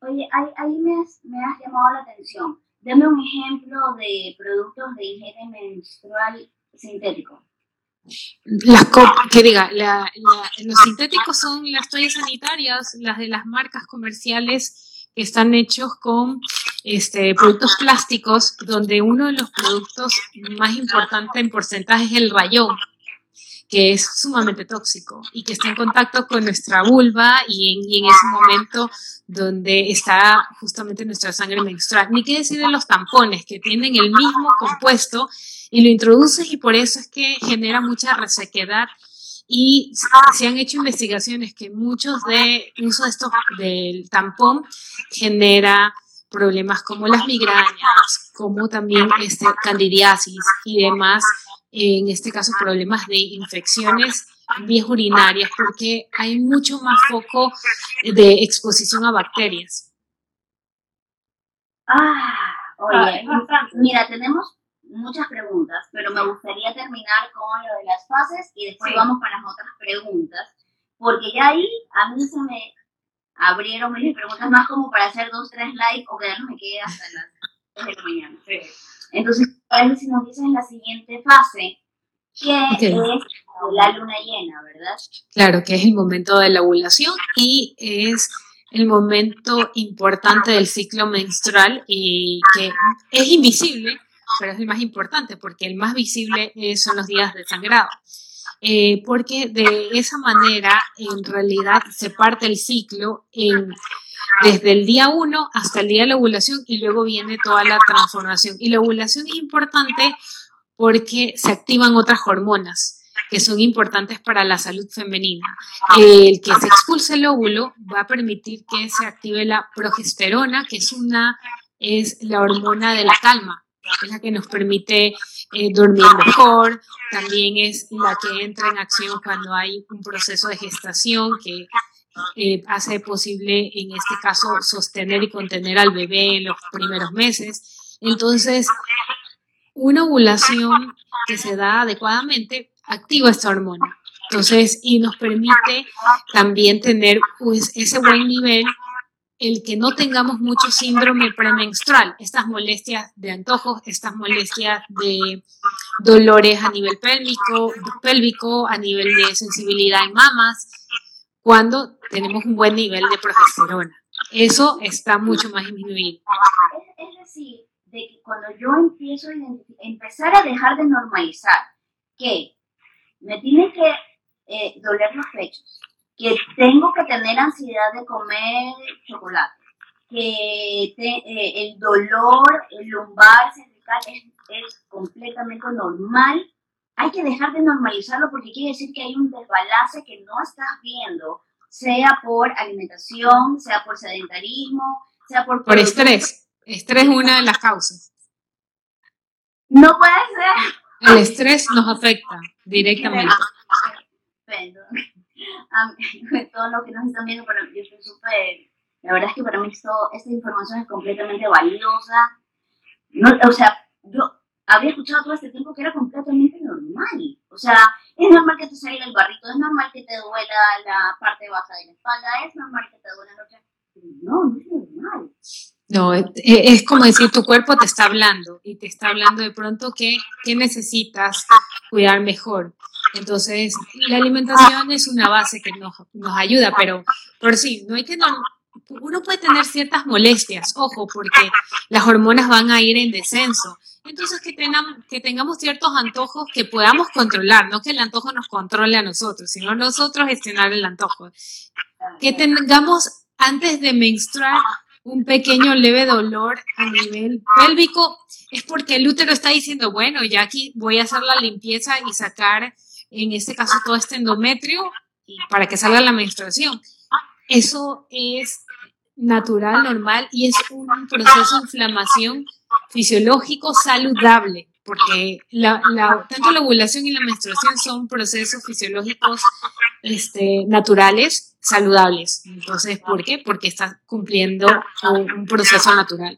Oye, ahí, me, has, llamado la atención. Deme un ejemplo de productos de higiene menstrual sintético. Las que diga, los sintéticos son las toallas sanitarias, las de las marcas comerciales que están hechos con este, productos plásticos, donde uno de los productos más importantes en porcentaje es el rayón que es sumamente tóxico y que está en contacto con nuestra vulva y en, ese momento donde está justamente nuestra sangre menstrual. Ni qué decir de los tampones que tienen el mismo compuesto y lo introduces y por eso es que genera mucha resequedad y se han hecho investigaciones que muchos de uso de estos del tampón genera problemas como las migrañas, como también este, candidiasis y demás en este caso problemas de infecciones vías urinarias, porque hay mucho más foco de exposición a bacterias. Ah, oye, mira, tenemos muchas preguntas, pero me gustaría terminar con lo de las fases y después vamos con las otras preguntas, porque ya ahí a mí se me abrieron mis preguntas más como para hacer dos, tres likes o quedarnos aquí hasta las 3 de la mañana. Entonces, si nos dices la siguiente fase, que es la luna llena, ¿verdad? Claro, que es el momento de la ovulación y es el momento importante del ciclo menstrual y que es invisible, pero es el más importante porque el más visible son los días de sangrado. Eh, porque de esa manera en realidad se parte el ciclo en desde el día 1 hasta el día de la ovulación y luego viene toda la transformación. Y la ovulación es importante porque se activan otras hormonas que son importantes para la salud femenina. El que se expulse el óvulo va a permitir que se active la progesterona, que es una es la hormona de la calma, es la que nos permite eh, dormir mejor, también es la que entra en acción cuando hay un proceso de gestación que eh, hace posible, en este caso, sostener y contener al bebé en los primeros meses. Entonces, una ovulación que se da adecuadamente activa esta hormona. Entonces, y nos permite también tener pues, ese buen nivel, el que no tengamos mucho síndrome premenstrual, estas molestias de antojos, estas molestias de dolores a nivel pélvico, pélvico, a nivel de sensibilidad en mamas, cuando tenemos un buen nivel de progesterona. Eso está mucho más disminuido. Es decir, de que cuando yo empiezo a empezar a dejar de normalizar que me tienen que eh, doler los pechos, que tengo que tener ansiedad de comer chocolate, que eh, el dolor el lumbar cervical es, es completamente normal hay que dejar de normalizarlo porque quiere decir que hay un desbalance que no estás viendo, sea por alimentación, sea por sedentarismo, sea por... Por estrés. Estrés es una de las causas. No puede ser. El estrés nos afecta directamente. Perdón. todo lo que nos están viendo, pero yo estoy súper, la verdad es que para mí esto, esta información es completamente valiosa. No, o sea, yo había escuchado todo este tiempo que era completamente normal. O sea, es normal que te salga el barrito, es normal que te duela la parte baja de la espalda, es normal que te duela la noche. No, no es normal. No, es como decir, tu cuerpo te está hablando y te está hablando de pronto que, que necesitas cuidar mejor. Entonces, la alimentación es una base que nos, nos ayuda, pero, por sí, no hay que... uno puede tener ciertas molestias, ojo, porque las hormonas van a ir en descenso. Entonces, que, tengamos, que tengamos ciertos antojos que podamos controlar, no que el antojo nos controle a nosotros, sino nosotros gestionar el antojo. Que tengamos antes de menstruar un pequeño leve dolor a nivel pélvico, es porque el útero está diciendo, bueno, ya aquí voy a hacer la limpieza y sacar, en este caso, todo este endometrio para que salga la menstruación. Eso es natural, normal y es un proceso de inflamación fisiológico saludable, porque la, tanto la ovulación y la menstruación son procesos fisiológicos este, naturales, saludables. Entonces, ¿por qué? Porque está cumpliendo un, proceso natural.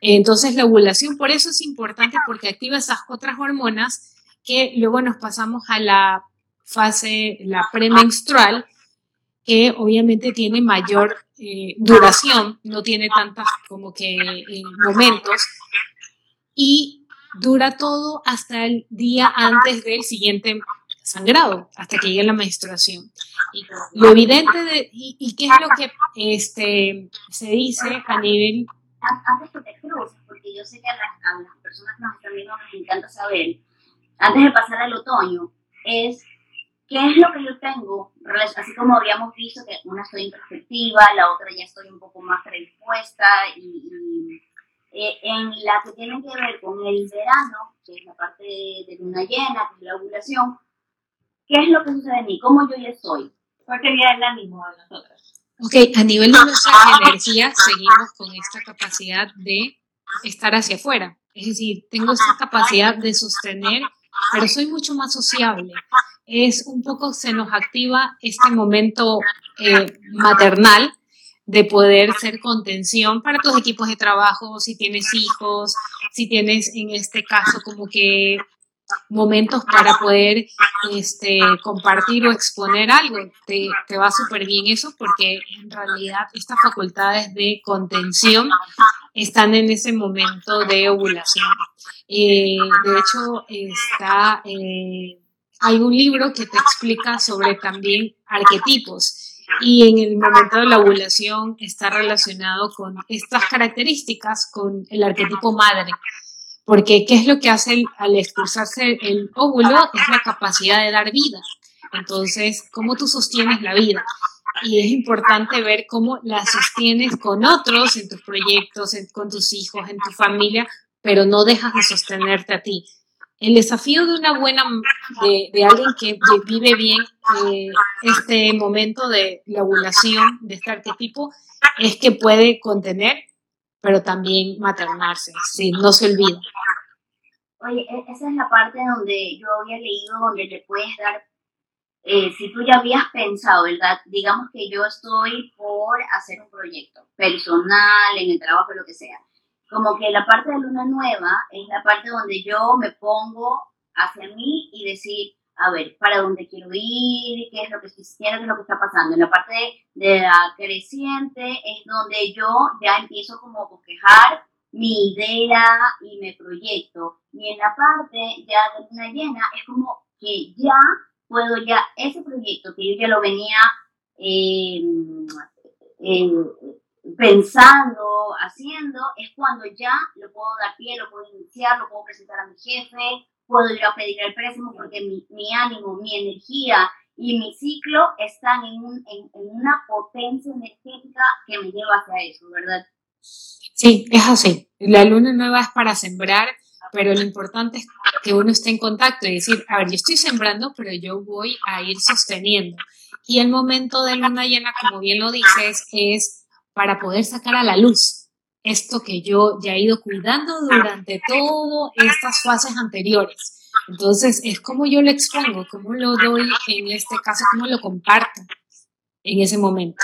Entonces, la ovulación por eso es importante porque activa esas otras hormonas que luego nos pasamos a la fase, la premenstrual, que obviamente tiene mayor eh, duración, no tiene tantas como que eh, momentos, y dura todo hasta el día antes del siguiente sangrado, hasta que llegue la menstruación. Y lo evidente de, y, qué es lo que este, se dice a nivel... Antes que te cruces, porque yo sé que a las, personas que nos están viendo nos encanta saber, antes de pasar al otoño, es qué es lo que yo tengo, así como habíamos visto que una estoy introspectiva, la otra ya estoy un poco más predispuesta y eh, en la que tiene que ver con el verano, que es la parte de, luna llena, que es la ovulación, ¿qué es lo que sucede en mí? ¿Cómo yo ya soy? ¿Cuál sería el ánimo de nosotros? Ok, a nivel de nuestra energía seguimos con esta capacidad de estar hacia afuera. Es decir, tengo esta capacidad de sostener, pero soy mucho más sociable. Es un poco, se nos activa este momento eh, maternal de poder ser contención para tus equipos de trabajo, si tienes hijos, si tienes en este caso como que momentos para poder este, compartir o exponer algo, te, te va súper bien eso porque en realidad estas facultades de contención están en ese momento de ovulación. Eh, de hecho, está, eh, hay un libro que te explica sobre también arquetipos y en el momento de la ovulación está relacionado con estas características, con el arquetipo madre. Porque ¿qué es lo que hace al expulsarse el óvulo? Es la capacidad de dar vida. Entonces, ¿cómo tú sostienes la vida? Y es importante ver cómo la sostienes con otros, en tus proyectos, con tus hijos, en tu familia, pero no dejas de sostenerte a ti el desafío de una buena, de, alguien que vive bien eh, este momento de la ovulación de este arquetipo, es que puede contener, pero también maternarse, sí, no se olvida. Oye, e, esa es la parte donde yo había leído, donde le puedes dar, eh, si tú ya habías pensado, ¿verdad? Digamos que yo estoy por hacer un proyecto personal, en el trabajo, lo que sea como que la parte de luna nueva es la parte donde yo me pongo hacia mí y decir, a ver, para dónde quiero ir, qué es lo que estoy qué es lo que está pasando. En la parte de la creciente es donde yo ya empiezo como a bosquejar mi idea y me proyecto. Y en la parte ya de luna llena es como que ya puedo ya ese proyecto que yo ya lo venía eh, eh, pensando, haciendo, es cuando ya lo puedo dar pie, lo puedo iniciar, lo puedo presentar a mi jefe, puedo ir a pedir el préstamo porque mi, mi ánimo, mi energía y mi ciclo están en, un, en, una potencia energética que me lleva hacia eso, ¿verdad? Sí, es así. La luna nueva es para sembrar, pero lo importante es que uno esté en contacto y decir, a ver, yo estoy sembrando, pero yo voy a ir sosteniendo. Y el momento de luna llena, como bien lo dices, es para poder sacar a la luz esto que yo ya he ido cuidando durante todas estas fases anteriores. Entonces, es como yo lo expongo, cómo lo doy en este caso, cómo lo comparto en ese momento.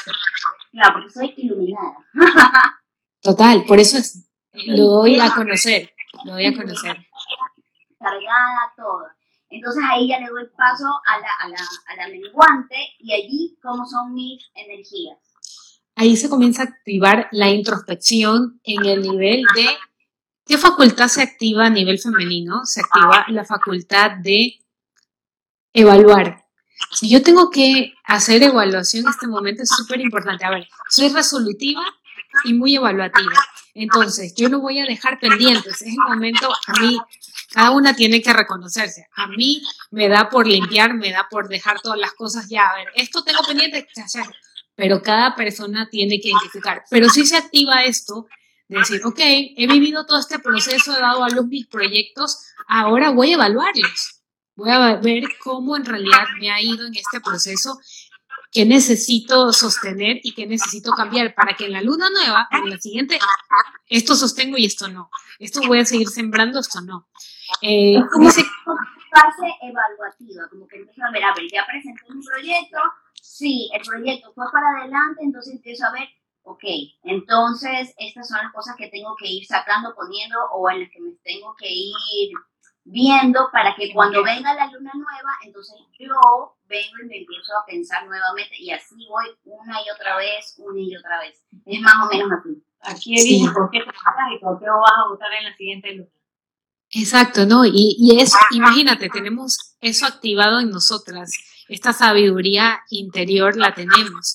Claro, porque soy iluminada. Total, por eso es, lo doy a conocer, lo doy a conocer. Cargada, todo. Entonces ahí ya le doy paso a la, a la, a la menguante y allí cómo son mis energías. Ahí se comienza a activar la introspección en el nivel de ¿Qué facultad se activa a nivel femenino? Se activa la facultad de evaluar. Si yo tengo que hacer evaluación en este momento es súper importante. A ver, soy resolutiva y muy evaluativa. Entonces, yo no voy a dejar pendientes. Es el momento, a mí, cada una tiene que reconocerse. A mí me da por limpiar, me da por dejar todas las cosas ya. A ver, esto tengo pendiente. Pero cada persona tiene que identificar. Pero si se activa esto, decir, ok, he vivido todo este proceso, he dado a luz mis proyectos, ahora voy a evaluarlos. Voy a ver cómo en realidad me ha ido en este proceso, qué necesito sostener y qué necesito cambiar para que en la luna nueva, en la siguiente, esto sostengo y esto no. Esto voy a seguir sembrando, esto no. Eh, dice, fase evaluativa, como que empiezo a ver, a ver, ya presenté un proyecto, sí, el proyecto fue para adelante, entonces empiezo a ver ok, entonces estas son las cosas que tengo que ir sacando, poniendo o en las que me tengo que ir viendo para que cuando venga la luna nueva, entonces yo vengo y me empiezo a pensar nuevamente y así voy una y otra vez, una y otra vez. Es más o menos así. Aquí sí. por qué y por qué vas a votar en la siguiente luna. Exacto, ¿no? Y, y eso, imagínate, tenemos eso activado en nosotras, esta sabiduría interior la tenemos,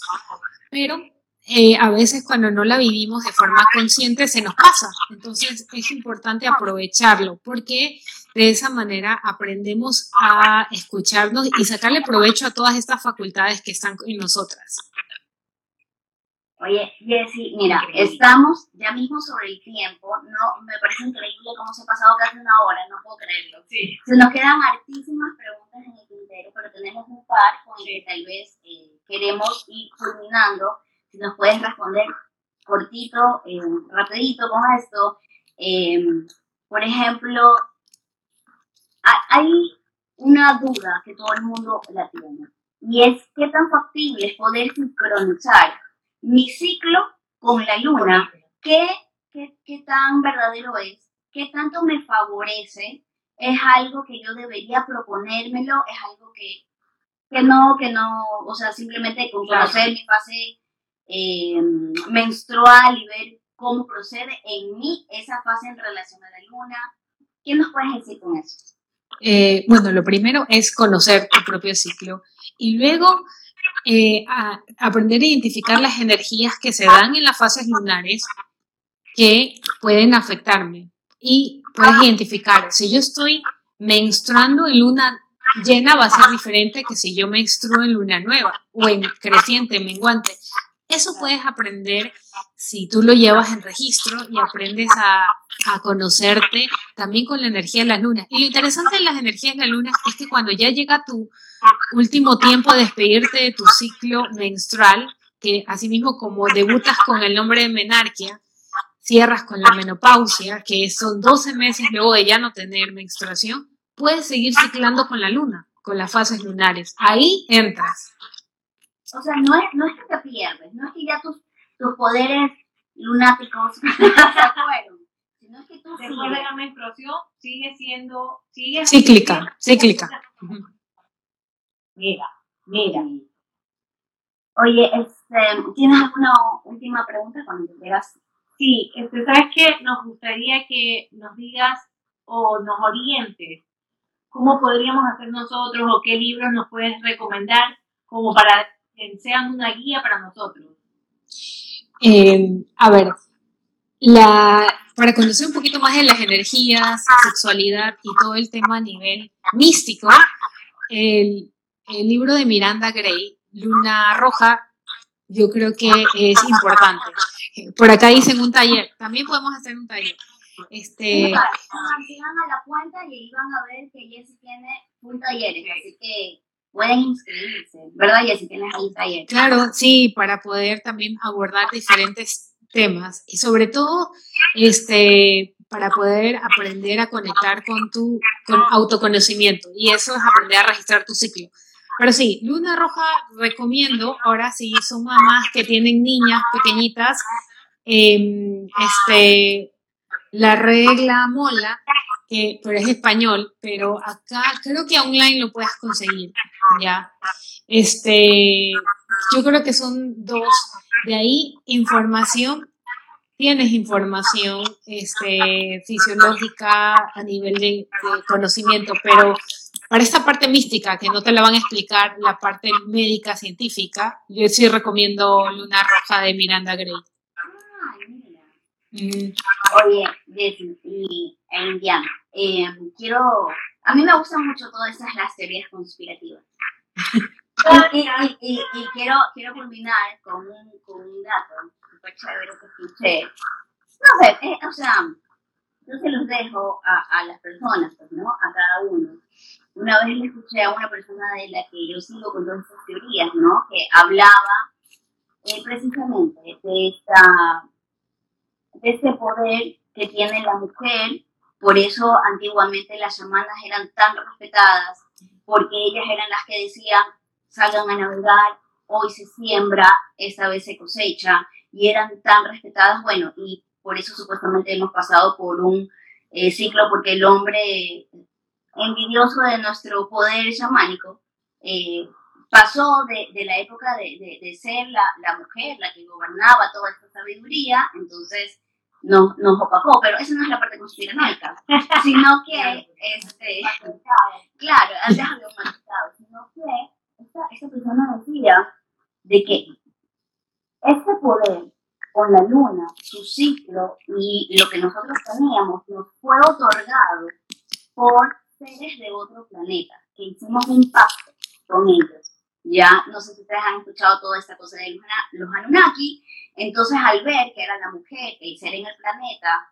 pero eh, a veces cuando no la vivimos de forma consciente se nos pasa. Entonces es importante aprovecharlo porque de esa manera aprendemos a escucharnos y sacarle provecho a todas estas facultades que están en nosotras. Oye, Jessy, mira, estamos ya mismo sobre el tiempo. No, me parece increíble cómo se ha pasado casi una hora, no puedo creerlo. Sí. Se nos quedan hartísimas preguntas en el tintero, pero tenemos un par con el que tal vez eh, queremos ir culminando si nos puedes responder cortito, eh, rapidito con esto. Eh, por ejemplo, hay una duda que todo el mundo la tiene y es qué tan factible es poder sincronizar mi ciclo con la luna, qué, qué, qué tan verdadero es, qué tanto me favorece, es algo que yo debería proponérmelo, es algo que, que no, que no, o sea, simplemente con conocer mi fase eh, menstrual y ver cómo procede en mí esa fase en relación a la luna. ¿Qué nos puedes decir con eso? Eh, bueno, lo primero es conocer tu propio ciclo y luego eh, aprender a identificar las energías que se dan en las fases lunares que pueden afectarme. Y puedes identificar, si yo estoy menstruando en luna llena va a ser diferente que si yo menstruo en luna nueva o en creciente, menguante. Eso puedes aprender si tú lo llevas en registro y aprendes a, conocerte también con la energía de la luna. Y lo interesante de las energías de la luna es que cuando ya llega tu último tiempo de despedirte de tu ciclo menstrual, que asimismo como debutas con el nombre de menarquia, cierras con la menopausia, que son 12 meses luego de ya no tener menstruación, puedes seguir ciclando con la luna, con las fases lunares. Ahí entras. O sea, no es, no es que te pierdes, no es que ya tus, tus poderes lunáticos se fueron, sino es que tú Después de la menstruación sigue siendo... Sigue cíclica, cíclica. Mira, mira. Oye, este, ¿tienes alguna última pregunta cuando quieras? Sí, este, ¿sabes qué? Nos gustaría que nos digas o nos orientes cómo podríamos hacer nosotros o qué libros nos puedes recomendar como para sean una guía para nosotros? Eh, a ver, la, para conocer un poquito más de las energías, sexualidad y todo el tema a nivel místico, el, el libro de Miranda Gray, Luna Roja, yo creo que es importante. Por acá dicen un taller, también podemos hacer un taller. Este, sigan a la cuenta y ahí van a ver que Jessy tiene un taller, así que pueden inscribirse, ¿verdad? Y así tienes ahí taller. Claro, sí, para poder también abordar diferentes temas y sobre todo, este, para poder aprender a conectar con tu con autoconocimiento. Y eso es aprender a registrar tu ciclo. Pero sí, Luna Roja recomiendo, ahora sí son mamás que tienen niñas pequeñitas, em, este, la regla mola, que, pero es español, pero acá creo que online lo puedes conseguir, ¿ya? Este, yo creo que son dos. De ahí, información tienes información este, fisiológica a nivel de, conocimiento, pero para esta parte mística, que no te la van a explicar la parte médica científica, yo sí recomiendo Luna Roja de Miranda Gray. Ah, mm. Oye, y Indiana, eh, quiero, a mí me gustan mucho todas esas las teorías conspirativas. y, y, y, quiero, quiero culminar con un, con un dato súper chévere que escuché. No sé, eh, o sea, yo se los dejo a, a las personas, pues, ¿no? A cada uno. Una vez le escuché a una persona de la que yo sigo con todas estas teorías, ¿no? Que hablaba eh, precisamente de, este poder que tiene la mujer. Por eso antiguamente las semanas eran tan respetadas, porque ellas eran las que decían, salgan a navegar, hoy se siembra, esta vez se cosecha, y eran tan respetadas, bueno, y por eso supuestamente hemos pasado por un eh, ciclo, porque el hombre envidioso de nuestro poder chamánico eh, pasó de, de, la época de, de, ser la, la, mujer la que gobernaba toda esta sabiduría, entonces nos, nos opacó, pero esa no es la parte conspiranoica, sino que, este, claro, déjame humanizado, sino que esta, persona decía de que este poder con la luna, su ciclo y lo que nosotros teníamos nos fue otorgado por seres de otro planeta, que hicimos un pacto con ellos. Ya, no sé si ustedes han escuchado toda esta cosa de los Anunnaki, entonces al ver que era la mujer, el ser en el planeta,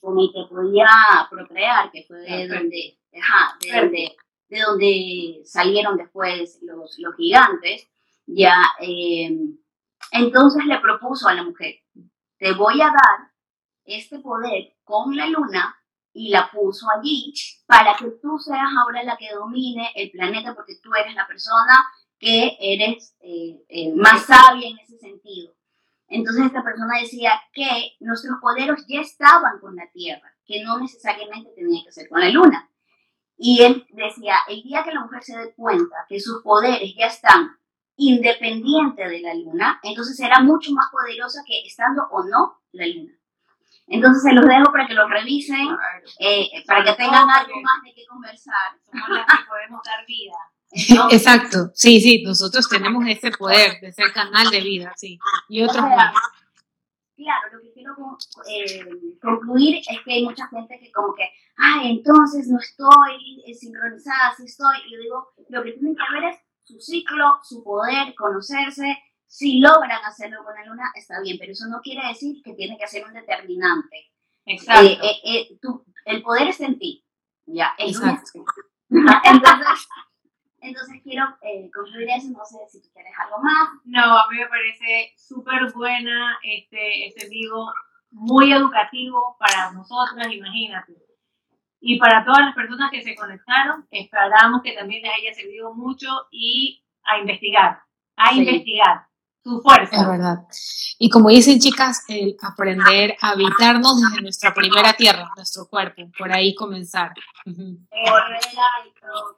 con el que podía procrear, que fue de donde, ajá, de donde de donde salieron después los, los gigantes, ya, eh, entonces le propuso a la mujer, te voy a dar este poder con la luna y la puso allí para que tú seas ahora la que domine el planeta porque tú eres la persona que eres eh, eh, más sabia en ese sentido. Entonces esta persona decía que nuestros poderes ya estaban con la Tierra, que no necesariamente tenía que ser con la Luna. Y él decía, el día que la mujer se dé cuenta que sus poderes ya están independientes de la luna, entonces será mucho más poderosa que estando o no la luna. Entonces se los dejo para que lo revisen, eh, para que tengan algo más de qué conversar. Somos las que podemos dar vida. Exacto, sí, sí, nosotros tenemos ese poder de ser canal de vida, sí, y otros más. Claro, lo que quiero eh, concluir es que hay mucha gente que como que, ay, entonces no estoy sincronizada, sí estoy. Y yo digo, lo que tienen que ver es su ciclo, su poder, conocerse. Si logran hacerlo con la luna, está bien, pero eso no quiere decir que tiene que ser un determinante. Exacto. Eh, el poder es en ti. Ya, Exacto. Entonces, entonces quiero eh, concluir eso, no sé si tú quieres algo más. No, a mí me parece súper buena este, este vivo, muy educativo para nosotras, imagínate. Y para todas las personas que se conectaron, esperamos que también les haya servido mucho y a investigar, a investigar su fuerza. Es verdad. Y como dicen chicas, el aprender a habitarnos desde nuestra primera tierra, nuestro cuerpo, por ahí comenzar. Uh -huh.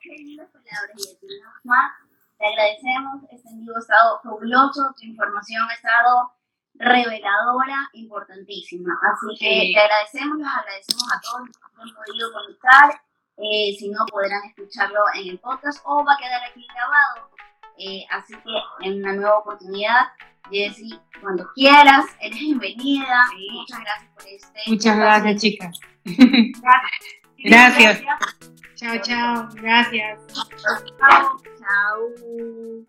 qué lindas palabras y más. Te agradecemos, este en vivo ha estado fabuloso, tu información ha estado reveladora, importantísima. Así que te agradecemos, los agradecemos a todos los que han podido conectar. Eh, si no, podrán escucharlo en el podcast o va a quedar aquí grabado eh, así que en una nueva oportunidad, Jessy, cuando quieras, eres bienvenida. Muchas gracias por este. Muchas gracias, chicas. Gracias. Chao, chao. Gracias. Chao. Chao.